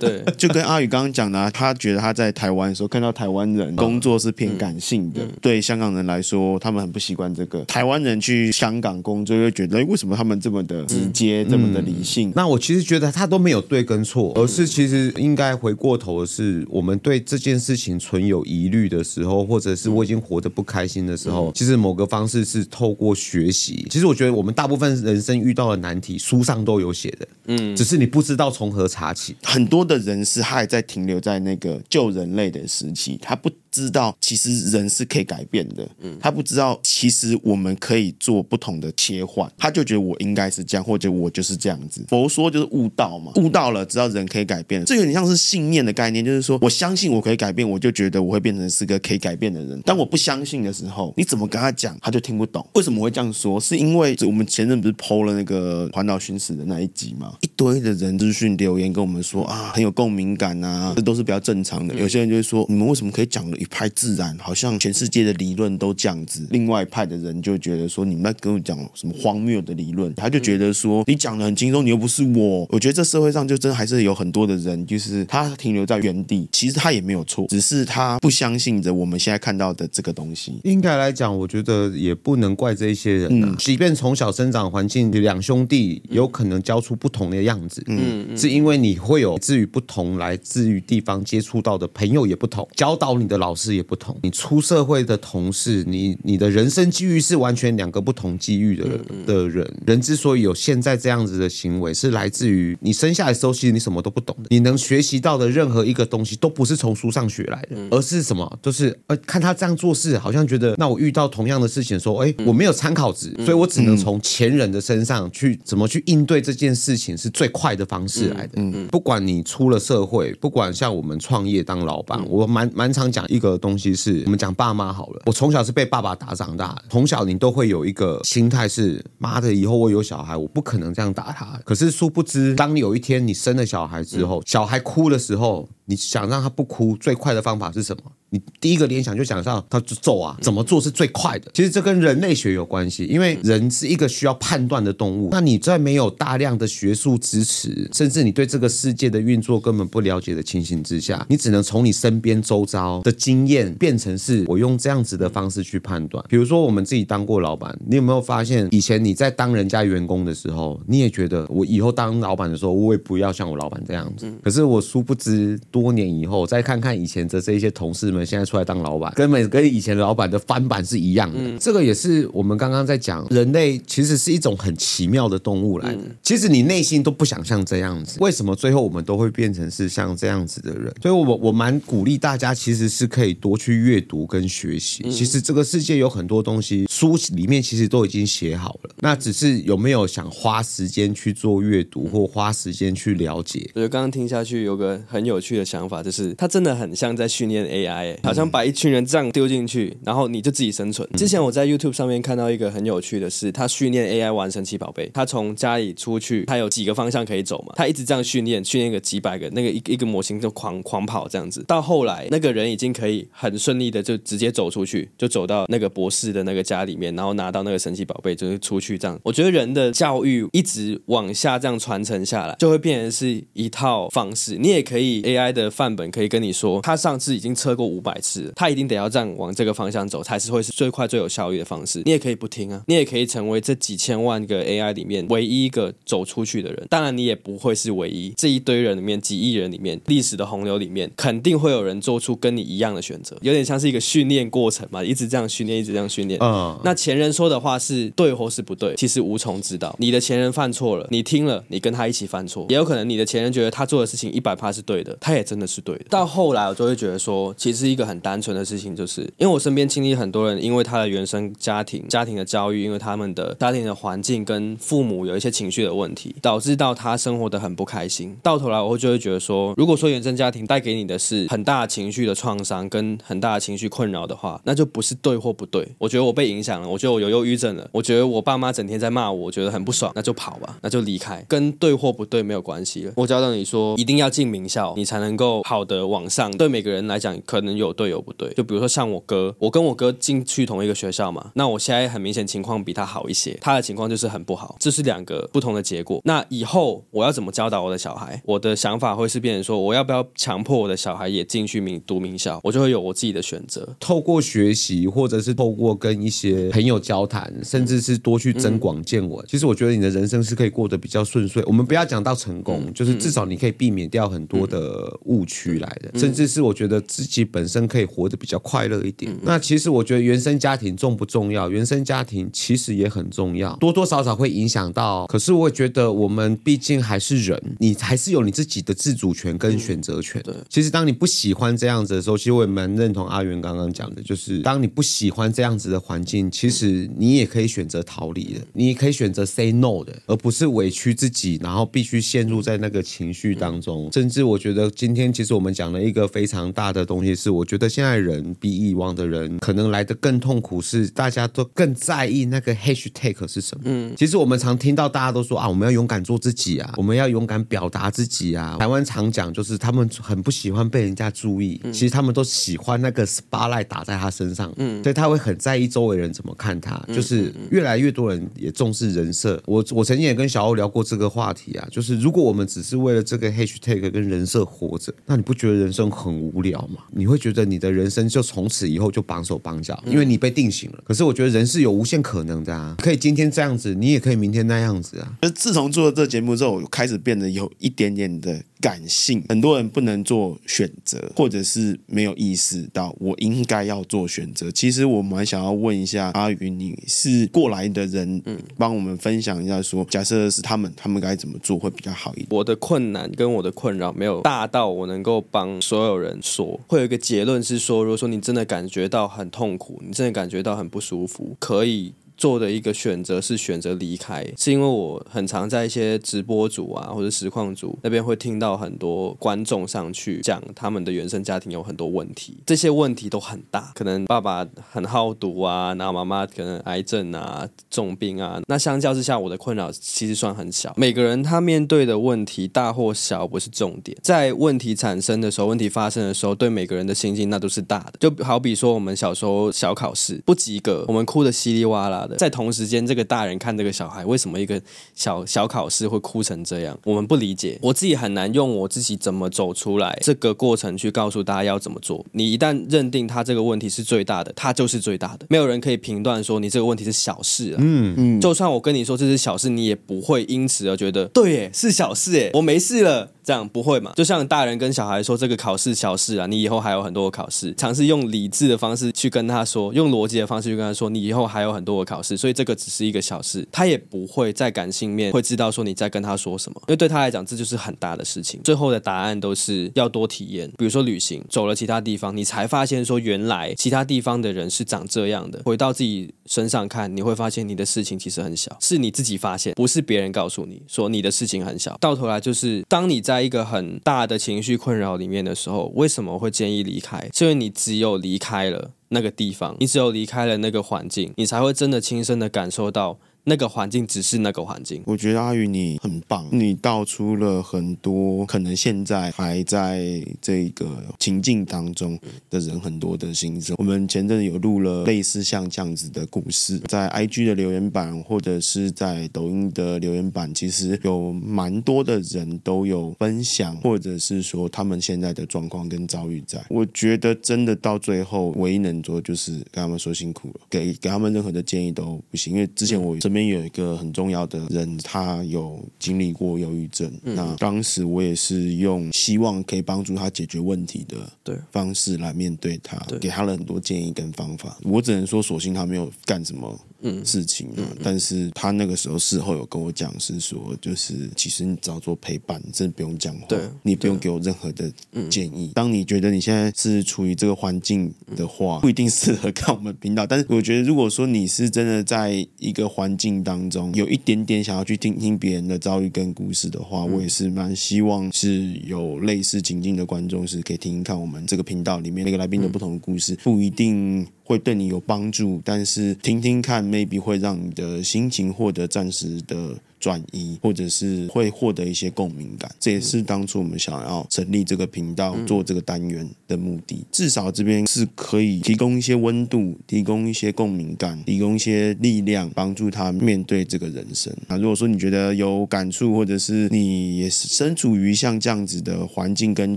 对，就跟阿宇刚刚讲的，他觉得他在台湾的时候看到台湾人工作是偏感性的，对香港人来说，他们很不习惯这个。台湾人去香港工作，会觉得，哎，为什么他们这么的直接，这么的理性？那我其实觉得他都没有对跟错，而是其实应该回过头的是，我们对这件事情存有疑虑的时候，或者是我已经活得不开心的时候，其实某个方式是透过学习。其实我觉得我们大部分人生遇到的难题，书上都有写的，嗯，只是你不知道从何查起。很多的人是他还在停留在那个救人类的时期，它不。知道其实人是可以改变的，嗯他不知道其实我们可以做不同的切换，他就觉得我应该是这样，或者我就是这样子。佛说就是悟道嘛，悟道了，知道人可以改变，这有点像是信念的概念，就是说我相信我可以改变，我就觉得我会变成是个可以改变的人。当我不相信的时候，你怎么跟他讲，他就听不懂。为什么会这样说？是因为我们前阵不是 PO 了那个环岛寻史的那一集嘛？一堆的人资讯留言跟我们说啊，很有共鸣感啊，这都是比较正常的。有些人就会说，你们为什么可以讲的一派自然，好像全世界的理论都这样子。另外一派的人就觉得说，你们在跟我讲什么荒谬的理论？他就觉得说，你讲的很轻松，你又不是我。我觉得这社会上就真的还是有很多的人，就是他停留在原地，其实他也没有错，只是他不相信着我们现在看到的这个东西。应该来讲，我觉得也不能怪这一些人啊。即便从小生长环境，两兄弟有可能教出不同的样子，嗯，是因为你会有至于不同，来自于地方接触到的朋友也不同，教导你的老师也不同。你出社会的同事，你你的人生机遇是完全两个不同机遇的的人。人之所以有现在这样子的行为，是来自于你生下来的时候，其实你什么都不懂的。你能学习到的任何一个东西，都不是从书上学来的，而是什么？就是呃，看他这样做事，好像觉得，那我遇到同样的事情，说，哎，我没有参考值，所以我只能从前人的身上去怎么去应对这件事情，是最快的方式来的。嗯，不管你出了社会，不管像我们创业当老板，我蛮蛮常讲一个东西。是我们讲爸妈好了，我从小是被爸爸打长大的，从小你都会有一个心态是，妈的，以后我有小孩，我不可能这样打他。可是殊不知，当你有一天你生了小孩之后，小孩哭的时候，你想让他不哭，最快的方法是什么？你第一个联想就想上他就揍啊，怎么做是最快的？其实这跟人类学有关系，因为人是一个需要判断的动物。那你在没有大量的学术支持，甚至你对这个世界的运作根本不了解的情形之下，你只能从你身边周遭的经验变成是我用这样子的方式去判断。比如说我们自己当过老板，你有没有发现以前你在当人家员工的时候，你也觉得我以后当老板的时候，我也不要像我老板这样子。可是我殊不知，多年以后再看看以前的这一些同事们。现在出来当老板，根本跟以前老板的翻版是一样的。嗯、这个也是我们刚刚在讲，人类其实是一种很奇妙的动物来的。嗯、其实你内心都不想像这样子，为什么最后我们都会变成是像这样子的人？所以我我蛮鼓励大家，其实是可以多去阅读跟学习。嗯、其实这个世界有很多东西。书里面其实都已经写好了，那只是有没有想花时间去做阅读或花时间去了解？我觉得刚刚听下去有个很有趣的想法，就是它真的很像在训练 AI，好像把一群人这样丢进去，然后你就自己生存。之前我在 YouTube 上面看到一个很有趣的是，他训练 AI 玩神奇宝贝，他从家里出去，他有几个方向可以走嘛，他一直这样训练，训练个几百个，那个一一个模型就狂狂跑这样子，到后来那个人已经可以很顺利的就直接走出去，就走到那个博士的那个家里面，然后拿到那个神奇宝贝，就是出去这样。我觉得人的教育一直往下这样传承下来，就会变成是一套方式。你也可以 AI 的范本可以跟你说，他上次已经测过五百次了，他一定得要这样往这个方向走，才是会是最快最有效率的方式。你也可以不听啊，你也可以成为这几千万个 AI 里面唯一一个走出去的人。当然，你也不会是唯一。这一堆人里面，几亿人里面，历史的洪流里面，肯定会有人做出跟你一样的选择。有点像是一个训练过程嘛，一直这样训练，一直这样训练。嗯，那前人说的话是对或是不对，其实无从知道。你的前人犯错了，你听了，你跟他一起犯错，也有可能你的前人觉得他做的事情一百趴是对的，他也真的是对的。到后来，我就会觉得说，其实一个很单纯的事情，就是因为我身边经历很多人，因为他的原生家庭、家庭的教育，因为他们的家庭的环境跟父母有一些情绪的问题，导致到他生活得很不开心。到头来，我会就会觉得说，如果说原生家庭带给你的是很大的情绪的创伤跟很大的情绪困扰的话，那就不是对或不对。我觉得我被影响了，我觉得我有忧郁症了，我觉得我爸妈整天在骂我，我觉得很不爽，那就跑吧，那就离开，跟对或不对没有关系了。我教导你说，一定要进名校，你才能够好的往上。对每个人来讲，可能有对有不对。就比如说像我哥，我跟我哥进去同一个学校嘛，那我现在很明显情况比他好一些，他的情况就是很不好，这是两个不同的结果。那以后我要怎么教导我的小孩？我的想法会是变成说，我要不要强迫我的小孩也进去名读名校？我就会有我自己的选择。透过学习，或者是透过跟一些朋友交谈，甚至是多去增广见闻。嗯、其实我觉得你的人生是可以过得比较顺遂。我们不要讲到成功，嗯、就是至少你可以避免掉很多的误区来的，嗯、甚至是我觉得自己本身可以活得比较快乐一点。嗯、那其实我觉得原生家庭重不重要？原生家庭其实也很重要，多多少少会影响到。可是我也觉得我们毕竟还是人，你还是有你自己的自主权跟选择权。对，其实当你不喜欢这样子的时候，其实我也蛮认同阿元刚刚讲的，就是当你不喜欢这样子的环境，其实你也可以选择逃离的，你也可以选择 say no 的，而不是委屈自己，然后必须陷入在那个情绪当中。甚至我觉得今天其实我们讲了一个非常大的东西，是我觉得现在人比以往的人可能来的更痛苦，是大家都更在意那个 hashtag 是什么。嗯，其实我们常听到大家都说啊，我们要勇敢做自己啊，我们要勇敢表达自己啊。台湾常讲就是他们很不喜欢被人家注意，其实他们都喜欢那个 spotlight 打在他身上，嗯，所以他会很在意周围人怎么看他。就是越来越多人也重视人设。我我曾经也跟小欧聊过这个话题啊，就是如果我们只是为了这个 hashtag 跟人设活着，那你不觉得人生很无聊吗？你会觉得你的人生就从此以后就绑手绑脚，因为你被定型了。可是我觉得人是有无限可能的啊，可以今天这样子，你也可以明天那样子啊。而自从做了这节目之后，我开始变得有一点点的。感性，很多人不能做选择，或者是没有意识到我应该要做选择。其实我蛮想要问一下阿云，你是过来的人，嗯，帮我们分享一下说，说假设是他们，他们该怎么做会比较好一点？我的困难跟我的困扰没有大到我能够帮所有人说，会有一个结论是说，如果说你真的感觉到很痛苦，你真的感觉到很不舒服，可以。做的一个选择是选择离开，是因为我很常在一些直播组啊或者实况组那边会听到很多观众上去讲他们的原生家庭有很多问题，这些问题都很大，可能爸爸很好赌啊，然后妈妈可能癌症啊、重病啊，那相较之下我的困扰其实算很小。每个人他面对的问题大或小不是重点，在问题产生的时候、问题发生的时候，对每个人的心境那都是大的。就好比说我们小时候小考试不及格，我们哭得稀里哗啦。在同时间，这个大人看这个小孩，为什么一个小小考试会哭成这样？我们不理解，我自己很难用我自己怎么走出来这个过程去告诉大家要怎么做。你一旦认定他这个问题是最大的，他就是最大的，没有人可以评断说你这个问题是小事啊。嗯嗯，就算我跟你说这是小事，你也不会因此而觉得对耶，是小事耶，我没事了。这样不会嘛？就像大人跟小孩说这个考试小事啊，你以后还有很多的考试。尝试用理智的方式去跟他说，用逻辑的方式去跟他说，你以后还有很多的考事，所以这个只是一个小事，他也不会在感性面会知道说你在跟他说什么，因为对他来讲这就是很大的事情。最后的答案都是要多体验，比如说旅行，走了其他地方，你才发现说原来其他地方的人是长这样的。回到自己身上看，你会发现你的事情其实很小，是你自己发现，不是别人告诉你说你的事情很小。到头来就是当你在一个很大的情绪困扰里面的时候，为什么会建议离开？是因为你只有离开了那个地方，你只有离开了那个环境，你才会真的亲身的感受到。那个环境只是那个环境。我觉得阿宇你很棒，你道出了很多可能现在还在这个情境当中的人很多的心声。我们前阵有录了类似像这样子的故事，在 IG 的留言板或者是在抖音的留言板，其实有蛮多的人都有分享，或者是说他们现在的状况跟遭遇在。我觉得真的到最后，唯一能做就是跟他们说辛苦了，给给他们任何的建议都不行，因为之前我身边。有一个很重要的人，他有经历过忧郁症。嗯、那当时我也是用希望可以帮助他解决问题的方式来面对他，对给他了很多建议跟方法。我只能说，索性他没有干什么事情、啊嗯嗯嗯、但是他那个时候事后有跟我讲，是说就是其实你只要做陪伴，你真的不用讲话，你不用给我任何的建议。当你觉得你现在是处于这个环境的话，不一定适合看我们频道。但是我觉得，如果说你是真的在一个环境，当中有一点点想要去听听别人的遭遇跟故事的话，我也是蛮希望是有类似情境的观众是可以听听看我们这个频道里面那个来宾的不同的故事，不一定会对你有帮助，但是听听看，maybe 会让你的心情获得暂时的。转移，或者是会获得一些共鸣感，这也是当初我们想要成立这个频道、做这个单元的目的。至少这边是可以提供一些温度，提供一些共鸣感，提供一些力量，帮助他面对这个人生。那如果说你觉得有感触，或者是你也是身处于像这样子的环境跟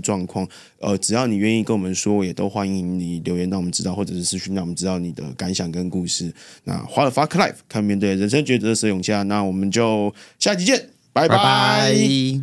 状况，呃，只要你愿意跟我们说，也都欢迎你留言让我们知道，或者是私讯让我们知道你的感想跟故事。那花了 fuck life，看面对人生抉择的勇气啊，那我们就。下期见，拜拜。拜拜。